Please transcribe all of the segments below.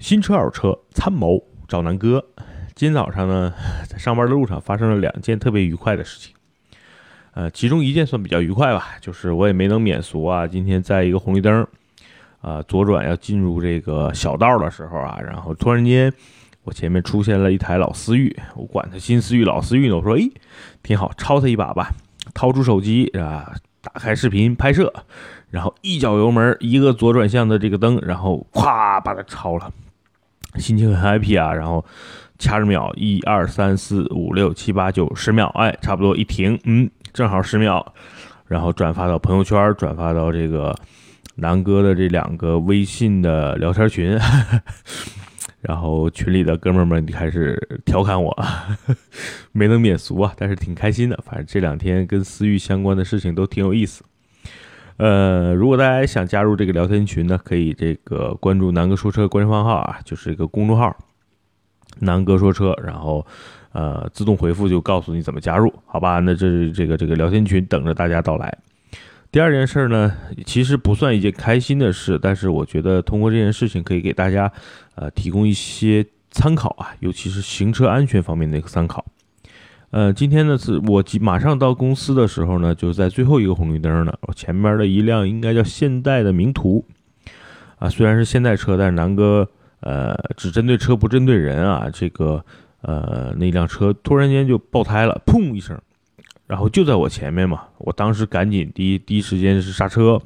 新车二车参谋找南哥。今天早上呢，在上班的路上发生了两件特别愉快的事情。呃，其中一件算比较愉快吧，就是我也没能免俗啊。今天在一个红绿灯，啊，左转要进入这个小道的时候啊，然后突然间我前面出现了一台老思域，我管它新思域老思域呢，我说，哎，挺好，超它一把吧。掏出手机啊，打开视频拍摄，然后一脚油门，一个左转向的这个灯，然后咵把它超了，心情很 happy 啊。然后掐着秒，一二三四五六七八九十秒，哎，差不多一停，嗯，正好十秒，然后转发到朋友圈，转发到这个南哥的这两个微信的聊天群。然后群里的哥们儿们开始调侃我，没能免俗啊，但是挺开心的。反正这两天跟思域相关的事情都挺有意思。呃，如果大家想加入这个聊天群呢，可以这个关注南哥说车官方号啊，就是一个公众号“南哥说车”，然后呃自动回复就告诉你怎么加入，好吧？那这这个这个聊天群等着大家到来。第二件事呢，其实不算一件开心的事，但是我觉得通过这件事情可以给大家，呃，提供一些参考啊，尤其是行车安全方面的一个参考。呃，今天呢是我马上到公司的时候呢，就在最后一个红绿灯呢，我前面的一辆应该叫现代的名图，啊，虽然是现代车，但是南哥呃只针对车不针对人啊，这个呃那辆车突然间就爆胎了，砰一声。然后就在我前面嘛，我当时赶紧第一第一时间是刹车，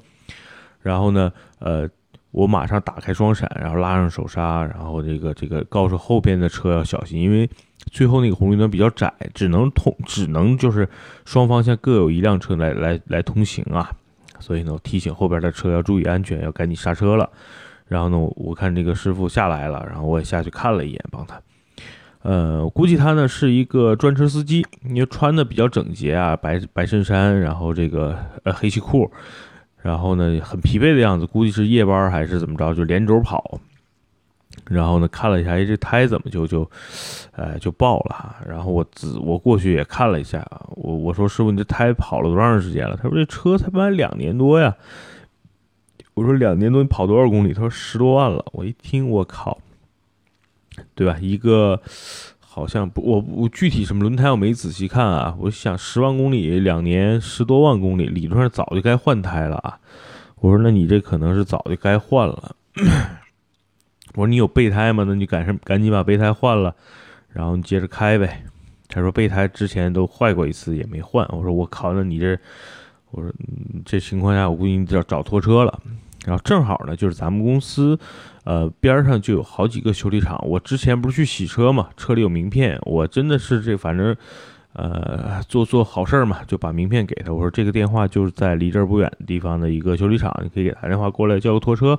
然后呢，呃，我马上打开双闪，然后拉上手刹，然后这个这个告诉后边的车要小心，因为最后那个红绿灯比较窄，只能通只能就是双方向各有一辆车来来来通行啊，所以呢，我提醒后边的车要注意安全，要赶紧刹车了。然后呢，我看这个师傅下来了，然后我也下去看了一眼，帮他。呃，估计他呢是一个专车司机，因为穿的比较整洁啊，白白衬衫，然后这个呃黑西裤，然后呢很疲惫的样子，估计是夜班还是怎么着，就连轴跑。然后呢看了一下，哎，这胎怎么就就，呃就爆了？然后我自我过去也看了一下，我我说师傅，你这胎跑了多长时间了？他说这车才卖两年多呀。我说两年多你跑多少公里？他说十多万了。我一听，我靠！对吧？一个好像不，我我具体什么轮胎我没仔细看啊。我想十万公里两年十多万公里，理论上早就该换胎了啊。我说那你这可能是早就该换了。我说你有备胎吗？那你赶上赶紧把备胎换了，然后你接着开呗。他说备胎之前都坏过一次也没换。我说我靠，那你这，我说这情况下我估计你要找拖车了。然后正好呢，就是咱们公司。呃，边上就有好几个修理厂。我之前不是去洗车嘛，车里有名片。我真的是这，反正，呃，做做好事儿嘛，就把名片给他。我说这个电话就是在离这儿不远的地方的一个修理厂，你可以给他打电话过来叫个拖车，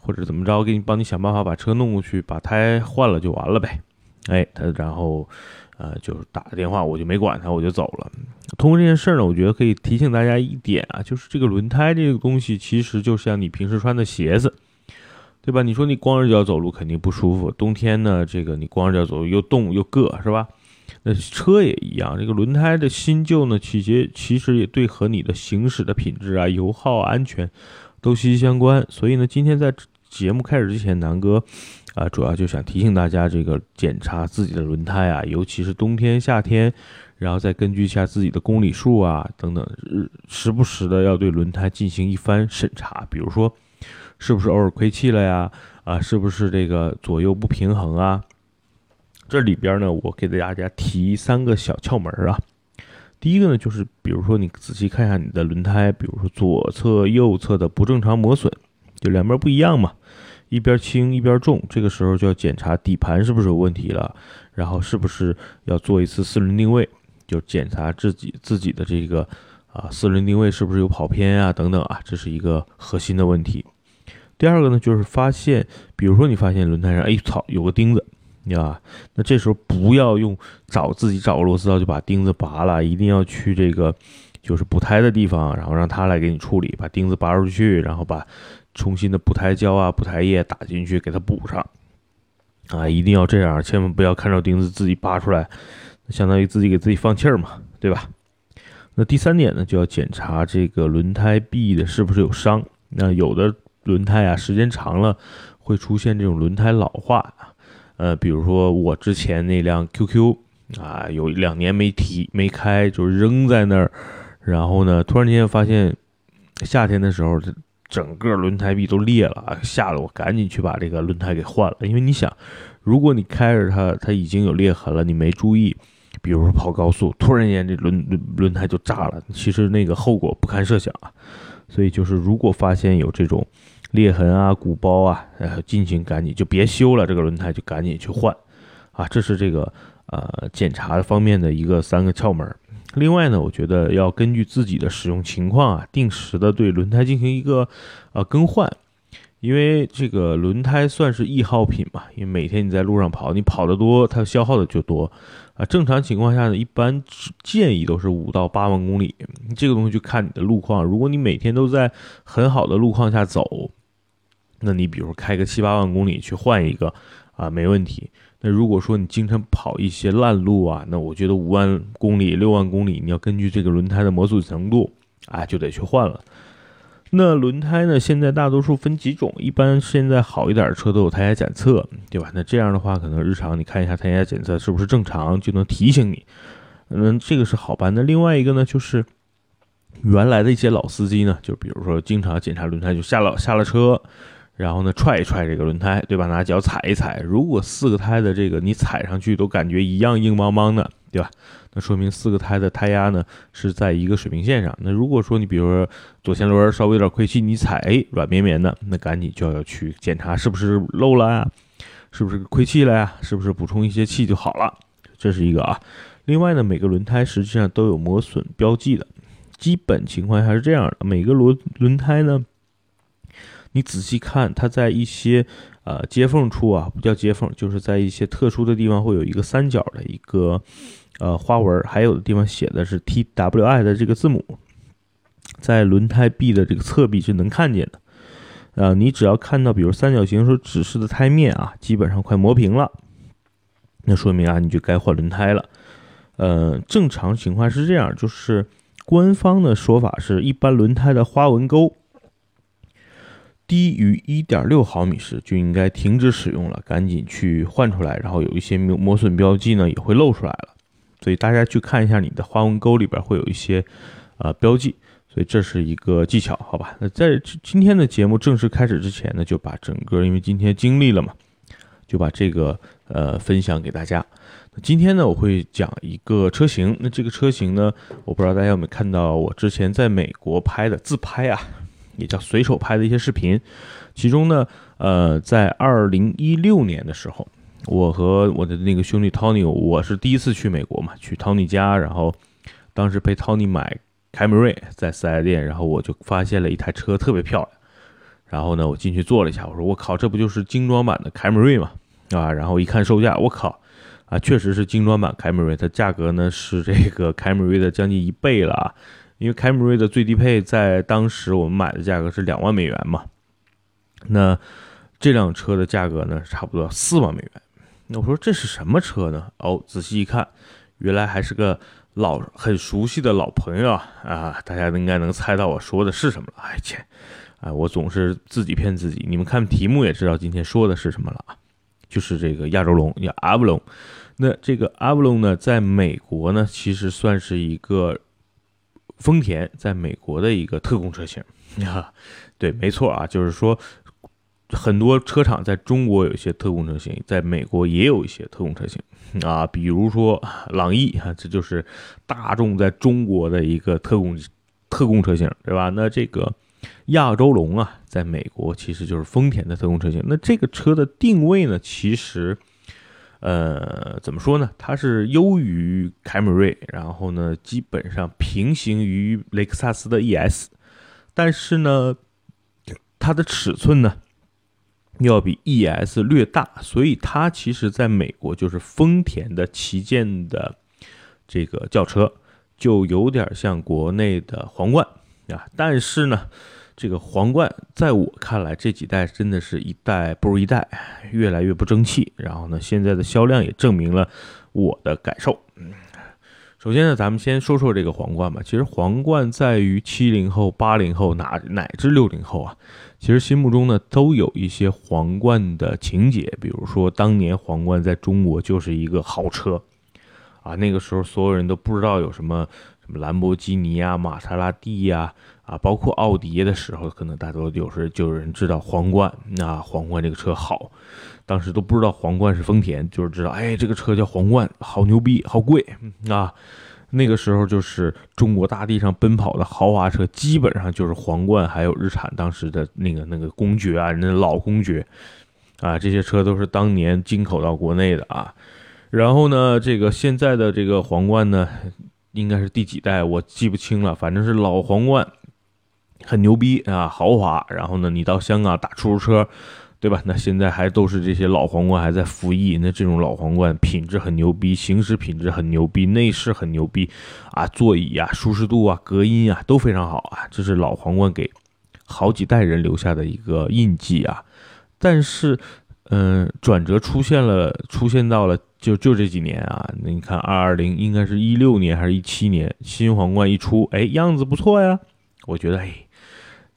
或者怎么着，给你帮你想办法把车弄过去，把胎换了就完了呗。哎，他然后，呃，就是打个电话，我就没管他，我就走了。通过这件事呢，我觉得可以提醒大家一点啊，就是这个轮胎这个东西，其实就像你平时穿的鞋子。对吧？你说你光着脚走路肯定不舒服，冬天呢，这个你光着脚走路又冻又硌，是吧？那车也一样，这个轮胎的新旧呢，其实其实也对和你的行驶的品质啊、油耗、安全都息息相关。所以呢，今天在节目开始之前，南哥啊，主要就想提醒大家，这个检查自己的轮胎啊，尤其是冬天、夏天，然后再根据一下自己的公里数啊等等，时不时的要对轮胎进行一番审查，比如说。是不是偶尔亏气了呀？啊，是不是这个左右不平衡啊？这里边呢，我给大家提三个小窍门啊。第一个呢，就是比如说你仔细看一下你的轮胎，比如说左侧、右侧的不正常磨损，就两边不一样嘛，一边轻一边重，这个时候就要检查底盘是不是有问题了，然后是不是要做一次四轮定位，就检查自己自己的这个啊四轮定位是不是有跑偏啊等等啊，这是一个核心的问题。第二个呢，就是发现，比如说你发现轮胎上，哎操，有个钉子，对吧？那这时候不要用找自己找个螺丝刀就把钉子拔了，一定要去这个就是补胎的地方，然后让他来给你处理，把钉子拔出去，然后把重新的补胎胶啊、补胎液打进去给它补上。啊，一定要这样，千万不要看着钉子自己拔出来，相当于自己给自己放气儿嘛，对吧？那第三点呢，就要检查这个轮胎壁的是不是有伤，那有的。轮胎啊，时间长了会出现这种轮胎老化。呃，比如说我之前那辆 QQ 啊，有两年没提没开，就扔在那儿，然后呢，突然间发现夏天的时候，整个轮胎壁都裂了，吓得我赶紧去把这个轮胎给换了。因为你想，如果你开着它，它已经有裂痕了，你没注意。比如说跑高速，突然间这轮轮轮胎就炸了，其实那个后果不堪设想啊。所以就是如果发现有这种裂痕啊、鼓包啊，呃，进行赶紧就别修了，这个轮胎就赶紧去换啊。这是这个呃检查方面的一个三个窍门。另外呢，我觉得要根据自己的使用情况啊，定时的对轮胎进行一个呃更换。因为这个轮胎算是易耗品嘛，因为每天你在路上跑，你跑得多，它消耗的就多啊。正常情况下呢，一般建议都是五到八万公里，这个东西就看你的路况。如果你每天都在很好的路况下走，那你比如开个七八万公里去换一个啊，没问题。那如果说你经常跑一些烂路啊，那我觉得五万公里、六万公里，你要根据这个轮胎的磨损程度啊，就得去换了。那轮胎呢？现在大多数分几种，一般现在好一点的车都有胎压检测，对吧？那这样的话，可能日常你看一下胎压检测是不是正常，就能提醒你。嗯，这个是好办。那另外一个呢，就是原来的一些老司机呢，就比如说经常检查轮胎，就下了下了车，然后呢踹一踹这个轮胎，对吧？拿脚踩一踩，如果四个胎的这个你踩上去都感觉一样硬邦邦的，对吧？那说明四个胎的胎压呢是在一个水平线上。那如果说你比如说左前轮稍微有点亏气，你踩哎软绵绵的，那赶紧就要去检查是不是漏了呀，是不是亏气了呀，是不是补充一些气就好了。这是一个啊。另外呢，每个轮胎实际上都有磨损标记的，基本情况下是这样的。每个轮轮胎呢，你仔细看，它在一些呃接缝处啊，不叫接缝，就是在一些特殊的地方会有一个三角的一个。呃，花纹还有的地方写的是 T W I 的这个字母，在轮胎壁的这个侧壁是能看见的。呃，你只要看到，比如三角形所指示的胎面啊，基本上快磨平了，那说明啊，你就该换轮胎了。呃，正常情况是这样，就是官方的说法是一般轮胎的花纹沟低于一点六毫米时就应该停止使用了，赶紧去换出来，然后有一些磨磨损标记呢也会露出来了。所以大家去看一下你的花纹沟里边会有一些，呃标记，所以这是一个技巧，好吧？那在今天的节目正式开始之前呢，就把整个因为今天经历了嘛，就把这个呃分享给大家。那今天呢，我会讲一个车型，那这个车型呢，我不知道大家有没有看到我之前在美国拍的自拍啊，也叫随手拍的一些视频，其中呢，呃，在二零一六年的时候。我和我的那个兄弟 Tony，我是第一次去美国嘛，去 Tony 家，然后当时陪 Tony 买凯美瑞，在四 S 店，然后我就发现了一台车特别漂亮，然后呢，我进去坐了一下，我说我靠，这不就是精装版的凯美瑞嘛，啊，然后一看售价，我靠，啊，确实是精装版凯美瑞，它价格呢是这个凯美瑞的将近一倍了啊，因为凯美瑞的最低配在当时我们买的价格是两万美元嘛，那这辆车的价格呢差不多四万美元。那我说这是什么车呢？哦，仔细一看，原来还是个老很熟悉的老朋友啊！啊，大家应该能猜到我说的是什么了。哎切，哎，我总是自己骗自己。你们看题目也知道今天说的是什么了啊？就是这个亚洲龙，叫阿布龙。那这个阿布隆呢，在美国呢，其实算是一个丰田在美国的一个特供车型。啊，对，没错啊，就是说。很多车厂在中国有一些特供车型，在美国也有一些特供车型啊，比如说朗逸啊，这就是大众在中国的一个特供特供车型，对吧？那这个亚洲龙啊，在美国其实就是丰田的特供车型。那这个车的定位呢，其实呃怎么说呢？它是优于凯美瑞，然后呢，基本上平行于雷克萨斯的 ES，但是呢，它的尺寸呢？要比 ES 略大，所以它其实在美国就是丰田的旗舰的这个轿车，就有点像国内的皇冠啊。但是呢，这个皇冠在我看来，这几代真的是一代不如一代，越来越不争气。然后呢，现在的销量也证明了我的感受。首先呢，咱们先说说这个皇冠吧。其实皇冠在于七零后、八零后，哪乃至六零后啊。其实心目中呢都有一些皇冠的情节，比如说当年皇冠在中国就是一个豪车，啊，那个时候所有人都不知道有什么什么兰博基尼啊、玛莎拉蒂呀，啊，包括奥迪的时候，可能大多有时就有人知道皇冠，那皇冠这个车好，当时都不知道皇冠是丰田，就是知道，哎，这个车叫皇冠，好牛逼，好贵啊。那个时候就是中国大地上奔跑的豪华车，基本上就是皇冠，还有日产当时的那个那个公爵啊，那老公爵啊，这些车都是当年进口到国内的啊。然后呢，这个现在的这个皇冠呢，应该是第几代我记不清了，反正是老皇冠，很牛逼啊，豪华。然后呢，你到香港打出租车。对吧？那现在还都是这些老皇冠还在服役，那这种老皇冠品质很牛逼，行驶品质很牛逼，内饰很牛逼啊，座椅啊、舒适度啊、隔音啊都非常好啊，这是老皇冠给好几代人留下的一个印记啊。但是，嗯，转折出现了，出现到了就就这几年啊，你看二二零应该是一六年还是一七年，新皇冠一出，哎，样子不错呀，我觉得，哎。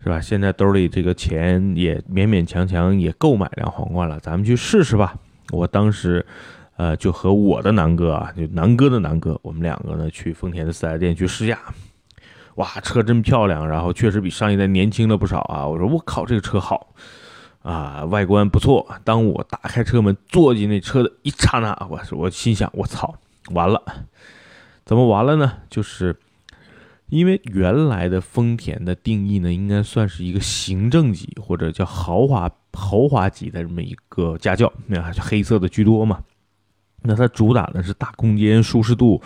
是吧？现在兜里这个钱也勉勉强强也够买辆皇冠了，咱们去试试吧。我当时，呃，就和我的南哥啊，就南哥的南哥，我们两个呢去丰田的四 S 店去试驾。哇，车真漂亮，然后确实比上一代年轻了不少啊。我说我靠，这个车好啊，外观不错。当我打开车门坐进那车的一刹那，我我心想，我操，完了，怎么完了呢？就是。因为原来的丰田的定义呢，应该算是一个行政级或者叫豪华豪华级的这么一个家轿，那还是黑色的居多嘛。那它主打的是大空间、舒适度，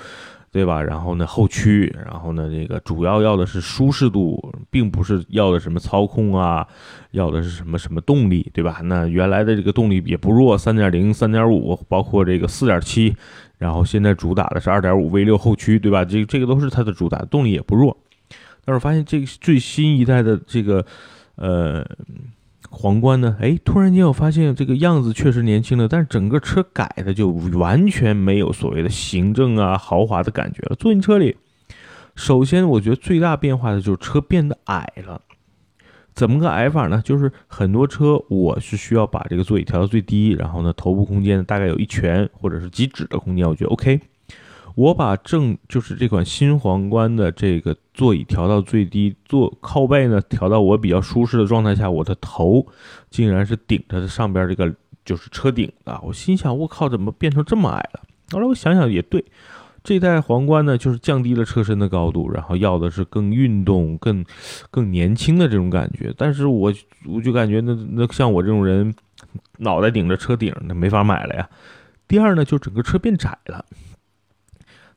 对吧？然后呢，后驱，然后呢，这个主要要的是舒适度，并不是要的什么操控啊，要的是什么什么动力，对吧？那原来的这个动力也不弱，三点零、三点五，包括这个四点七。然后现在主打的是二点五 V 六后驱，对吧？这这个都是它的主打，动力也不弱。但是发现这个最新一代的这个呃皇冠呢，哎，突然间我发现这个样子确实年轻了，但是整个车改的就完全没有所谓的行政啊豪华的感觉了。坐进车里，首先我觉得最大变化的就是车变得矮了。怎么个矮法呢？就是很多车我是需要把这个座椅调到最低，然后呢，头部空间大概有一拳或者是几指的空间，我觉得 OK。我把正就是这款新皇冠的这个座椅调到最低，坐靠背呢调到我比较舒适的状态下，我的头竟然是顶着上边这个就是车顶的。我心想，我靠，怎么变成这么矮了？后来我想想也对。这代皇冠呢，就是降低了车身的高度，然后要的是更运动、更更年轻的这种感觉。但是我我就感觉那那像我这种人，脑袋顶着车顶，那没法买了呀。第二呢，就整个车变窄了。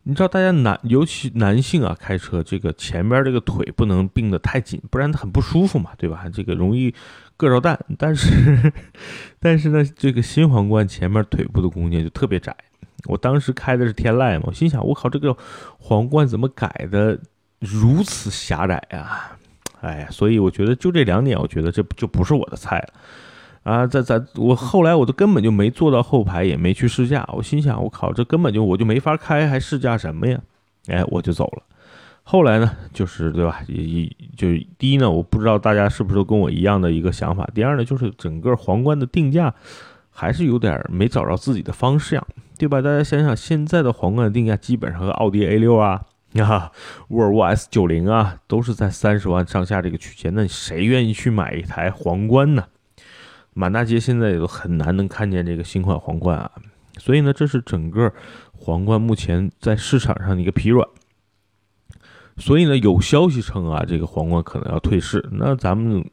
你知道，大家男尤其男性啊，开车这个前边这个腿不能并得太紧，不然很不舒服嘛，对吧？这个容易硌着蛋。但是 但是呢，这个新皇冠前面腿部的空间就特别窄。我当时开的是天籁嘛，我心想，我靠，这个皇冠怎么改的如此狭窄呀？哎呀，所以我觉得就这两点，我觉得这就不是我的菜了啊！在在，我后来我都根本就没坐到后排，也没去试驾。我心想，我靠，这根本就我就没法开，还试驾什么呀？哎，我就走了。后来呢，就是对吧？一就第一呢，我不知道大家是不是都跟我一样的一个想法。第二呢，就是整个皇冠的定价还是有点没找着自己的方向。对吧？大家想想，现在的皇冠的定价基本上和奥迪 A 六啊、啊沃尔沃 S 九零啊，都是在三十万上下这个区间。那谁愿意去买一台皇冠呢？满大街现在也都很难能看见这个新款皇冠啊。所以呢，这是整个皇冠目前在市场上的一个疲软。所以呢，有消息称啊，这个皇冠可能要退市。那咱们。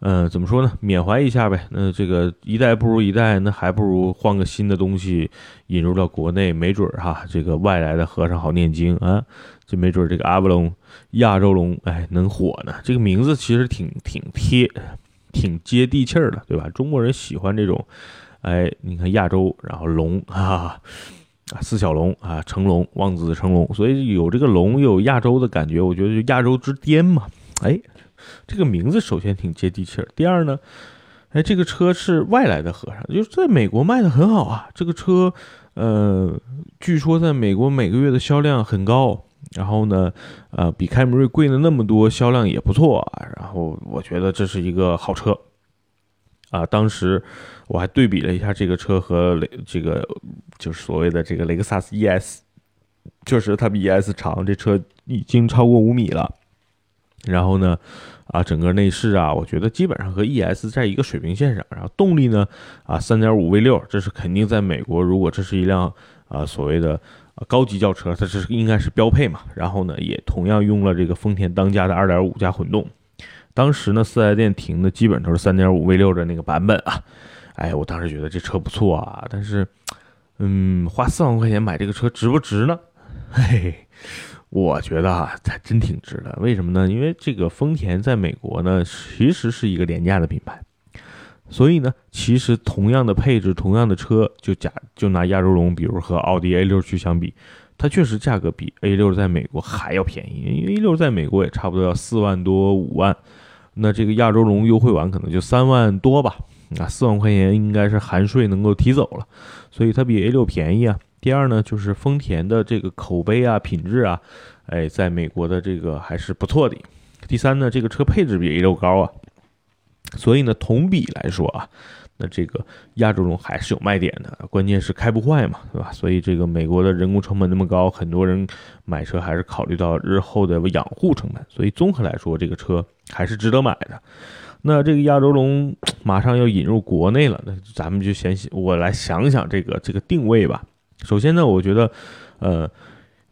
嗯，怎么说呢？缅怀一下呗。那这个一代不如一代，那还不如换个新的东西引入到国内，没准儿哈，这个外来的和尚好念经啊，就没准儿这个阿波龙、亚洲龙，哎，能火呢。这个名字其实挺挺贴，挺接地气儿的，对吧？中国人喜欢这种，哎，你看亚洲，然后龙啊，啊，四小龙啊，成龙，望子成龙，所以有这个龙，又有亚洲的感觉，我觉得就亚洲之巅嘛，哎。这个名字首先挺接地气儿，第二呢，哎，这个车是外来的和尚，就是在美国卖的很好啊。这个车，呃，据说在美国每个月的销量很高然后呢，呃，比凯美瑞贵了那么多，销量也不错啊。然后我觉得这是一个好车啊。当时我还对比了一下这个车和雷这个就是所谓的这个雷克萨斯 ES，确实它比 ES 长，这车已经超过五米了。然后呢，啊，整个内饰啊，我觉得基本上和 ES 在一个水平线上。然后动力呢，啊，三点五 V 六，这是肯定在美国，如果这是一辆啊所谓的。高级轿车，它是应该是标配嘛？然后呢，也同样用了这个丰田当家的2.5加混动。当时呢，四 S 店停的基本都是3.5 V6 的那个版本啊。哎，我当时觉得这车不错啊，但是，嗯，花四万块钱买这个车值不值呢？嘿嘿，我觉得啊，还真挺值的。为什么呢？因为这个丰田在美国呢，其实是一个廉价的品牌。所以呢，其实同样的配置，同样的车，就假就拿亚洲龙，比如和奥迪 A 六去相比，它确实价格比 A 六在美国还要便宜。因为 A 六在美国也差不多要四万多五万，那这个亚洲龙优惠完可能就三万多吧，啊，四万块钱应该是含税能够提走了，所以它比 A 六便宜啊。第二呢，就是丰田的这个口碑啊、品质啊，哎，在美国的这个还是不错的。第三呢，这个车配置比 A 六高啊。所以呢，同比来说啊，那这个亚洲龙还是有卖点的，关键是开不坏嘛，对吧？所以这个美国的人工成本那么高，很多人买车还是考虑到日后的养护成本。所以综合来说，这个车还是值得买的。那这个亚洲龙 马上要引入国内了，那咱们就先我来想想这个这个定位吧。首先呢，我觉得，呃，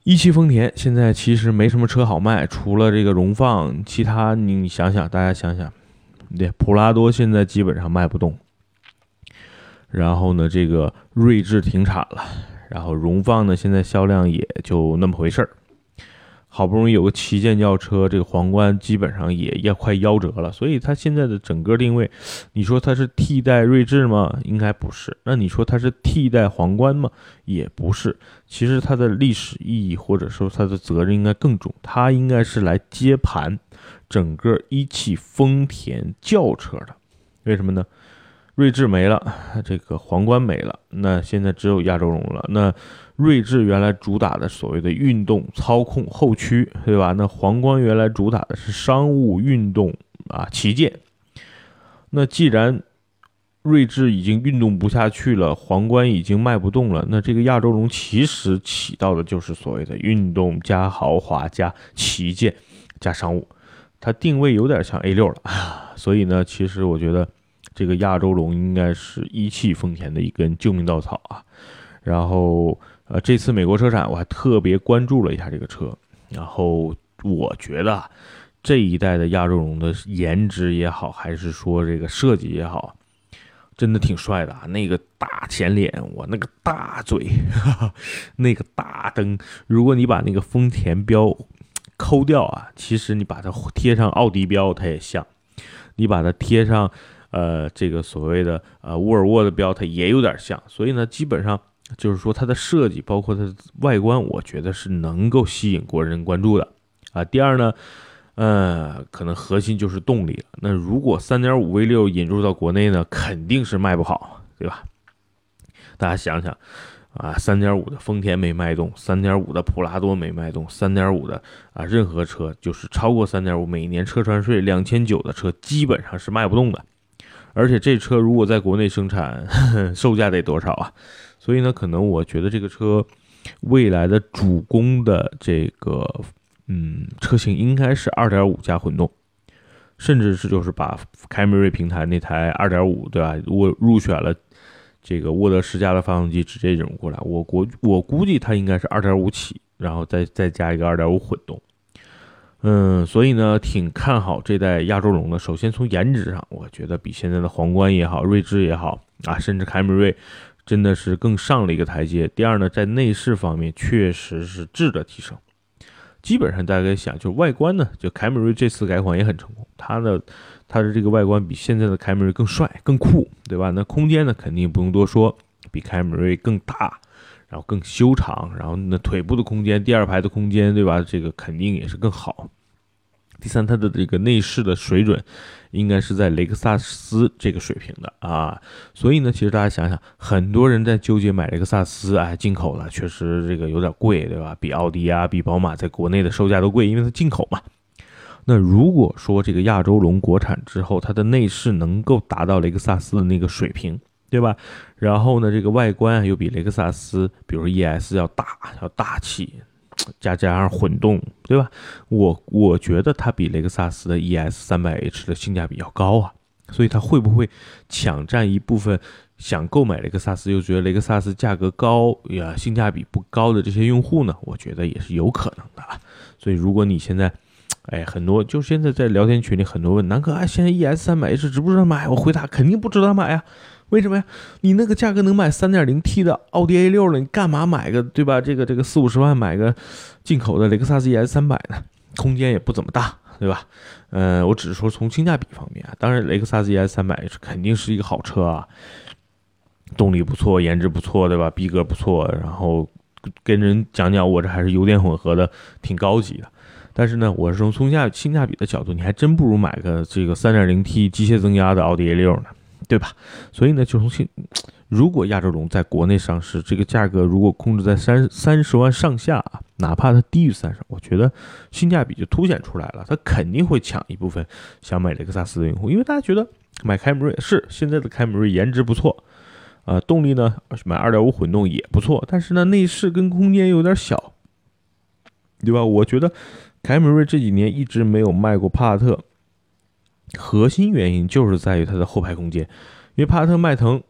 一汽丰田现在其实没什么车好卖，除了这个荣放，其他你想想，大家想想。对，普拉多现在基本上卖不动，然后呢，这个锐志停产了，然后荣放呢，现在销量也就那么回事儿。好不容易有个旗舰轿车，这个皇冠基本上也要快夭折了，所以它现在的整个定位，你说它是替代锐志吗？应该不是。那你说它是替代皇冠吗？也不是。其实它的历史意义或者说它的责任应该更重，它应该是来接盘。整个一汽丰田轿车的，为什么呢？锐志没了，这个皇冠没了，那现在只有亚洲龙了。那锐志原来主打的所谓的运动操控后驱，对吧？那皇冠原来主打的是商务运动啊旗舰。那既然锐志已经运动不下去了，皇冠已经卖不动了，那这个亚洲龙其实起到的就是所谓的运动加豪华加旗舰加商务。它定位有点像 A 六了啊，所以呢，其实我觉得这个亚洲龙应该是一汽丰田的一根救命稻草啊。然后呃，这次美国车展我还特别关注了一下这个车，然后我觉得这一代的亚洲龙的颜值也好，还是说这个设计也好，真的挺帅的啊。那个大前脸，我那个大嘴，那个大灯，如果你把那个丰田标。抠掉啊！其实你把它贴上奥迪标，它也像；你把它贴上，呃，这个所谓的呃沃尔沃的标，它也有点像。所以呢，基本上就是说它的设计，包括它的外观，我觉得是能够吸引国人关注的啊。第二呢，呃，可能核心就是动力了。那如果三点五 V 六引入到国内呢，肯定是卖不好，对吧？大家想想。啊，三点五的丰田没卖动，三点五的普拉多没卖动，三点五的啊，任何车就是超过三点五，每年车船税两千九的车基本上是卖不动的。而且这车如果在国内生产，售价得多少啊？所以呢，可能我觉得这个车未来的主攻的这个嗯车型应该是二点五加混动，甚至是就是把凯美瑞平台那台二点五，对吧？我入选了。这个沃德十佳的发动机直接引入过来，我国我估计它应该是二点五起，然后再再加一个二点五混动，嗯，所以呢，挺看好这代亚洲龙的。首先从颜值上，我觉得比现在的皇冠也好，锐志也好啊，甚至凯美瑞，真的是更上了一个台阶。第二呢，在内饰方面确实是质的提升。基本上大家想，就是外观呢，就凯美瑞这次改款也很成功，它的。它的这个外观比现在的凯美瑞更帅、更酷，对吧？那空间呢，肯定不用多说，比凯美瑞更大，然后更修长，然后那腿部的空间、第二排的空间，对吧？这个肯定也是更好。第三，它的这个内饰的水准应该是在雷克萨斯这个水平的啊。所以呢，其实大家想想，很多人在纠结买雷克萨斯，哎，进口的确实这个有点贵，对吧？比奥迪啊，比宝马在国内的售价都贵，因为它进口嘛。那如果说这个亚洲龙国产之后，它的内饰能够达到雷克萨斯的那个水平，对吧？然后呢，这个外观又比雷克萨斯，比如 ES 要大，要大气，加加上混动，对吧？我我觉得它比雷克萨斯的 ES 三百 H 的性价比要高啊，所以它会不会抢占一部分想购买雷克萨斯又觉得雷克萨斯价格高呀，性价比不高的这些用户呢？我觉得也是有可能的啊。所以如果你现在，哎，很多就现在在聊天群里，很多问南哥，哎，现在 ES 三百 H 值不值得买？我回答肯定不值得买呀。为什么呀？你那个价格能买三点零 T 的奥迪 A 六了，你干嘛买个对吧？这个这个四五十万买个进口的雷克萨斯 ES 三百呢？空间也不怎么大，对吧？呃，我只是说从性价比方面啊，当然雷克萨斯 ES 三百 H 肯定是一个好车啊，动力不错，颜值不错，对吧？逼格不错，然后跟人讲讲，我这还是油电混合的，挺高级的。但是呢，我是从性价性价比的角度，你还真不如买个这个 3.0T 机械增压的奥迪 A6 呢，对吧？所以呢，就从性，如果亚洲龙在国内上市，这个价格如果控制在三三十万上下啊，哪怕它低于三十，我觉得性价比就凸显出来了，它肯定会抢一部分想买雷克萨斯的用户，因为大家觉得买凯美瑞是现在的凯美瑞颜值不错，啊，动力呢买2.5混动也不错，但是呢内饰跟空间有点小，对吧？我觉得。凯美瑞这几年一直没有卖过帕萨特，核心原因就是在于它的后排空间，因为帕萨特、迈腾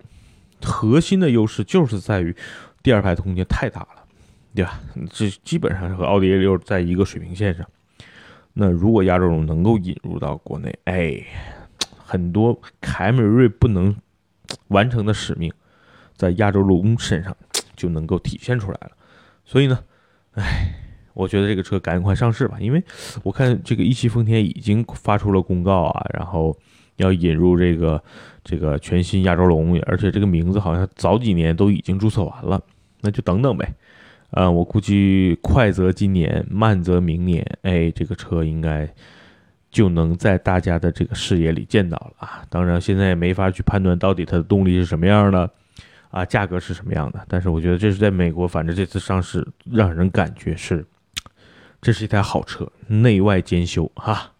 核心的优势就是在于第二排空间太大了，对吧？这基本上是和奥迪 A 六在一个水平线上。那如果亚洲龙能够引入到国内，哎，很多凯美瑞不能完成的使命，在亚洲龙身上就能够体现出来了。所以呢，哎。我觉得这个车赶快上市吧，因为我看这个一汽丰田已经发出了公告啊，然后要引入这个这个全新亚洲龙，而且这个名字好像早几年都已经注册完了，那就等等呗。嗯，我估计快则今年，慢则明年，哎，这个车应该就能在大家的这个视野里见到了啊。当然，现在也没法去判断到底它的动力是什么样的。啊，价格是什么样的？但是我觉得这是在美国，反正这次上市让人感觉是。这是一台好车，内外兼修哈，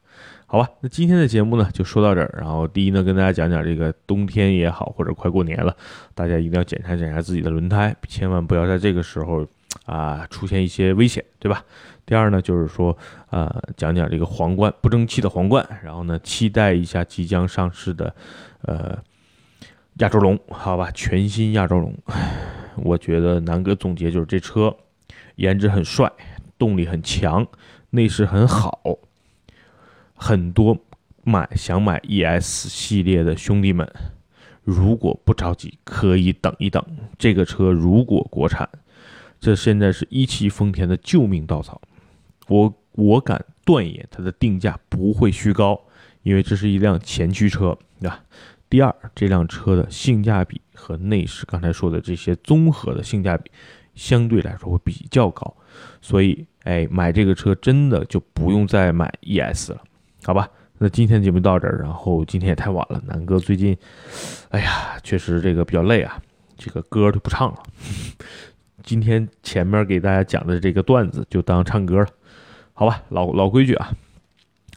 好吧，那今天的节目呢就说到这儿。然后第一呢，跟大家讲讲这个冬天也好，或者快过年了，大家一定要检查检查自己的轮胎，千万不要在这个时候啊出现一些危险，对吧？第二呢，就是说啊讲讲这个皇冠不争气的皇冠，然后呢期待一下即将上市的呃亚洲龙，好吧，全新亚洲龙，我觉得南哥总结就是这车颜值很帅。动力很强，内饰很好，很多买想买 ES 系列的兄弟们，如果不着急，可以等一等。这个车如果国产，这现在是一汽丰田的救命稻草。我我敢断言，它的定价不会虚高，因为这是一辆前驱车，对吧？第二，这辆车的性价比和内饰，刚才说的这些综合的性价比。相对来说会比较高，所以哎，买这个车真的就不用再买 ES 了，好吧？那今天节目到这儿，然后今天也太晚了，南哥最近，哎呀，确实这个比较累啊，这个歌就不唱了。今天前面给大家讲的这个段子就当唱歌了，好吧？老老规矩啊，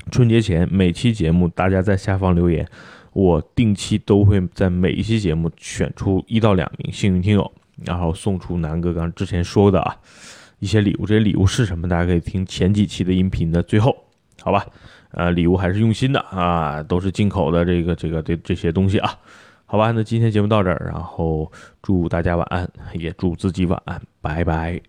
春节前每期节目大家在下方留言，我定期都会在每一期节目选出一到两名幸运听友。然后送出南哥刚之前说的啊一些礼物，这些礼物是什么？大家可以听前几期的音频的最后，好吧？呃，礼物还是用心的啊，都是进口的这个这个这这些东西啊，好吧？那今天节目到这儿，然后祝大家晚安，也祝自己晚安，拜拜。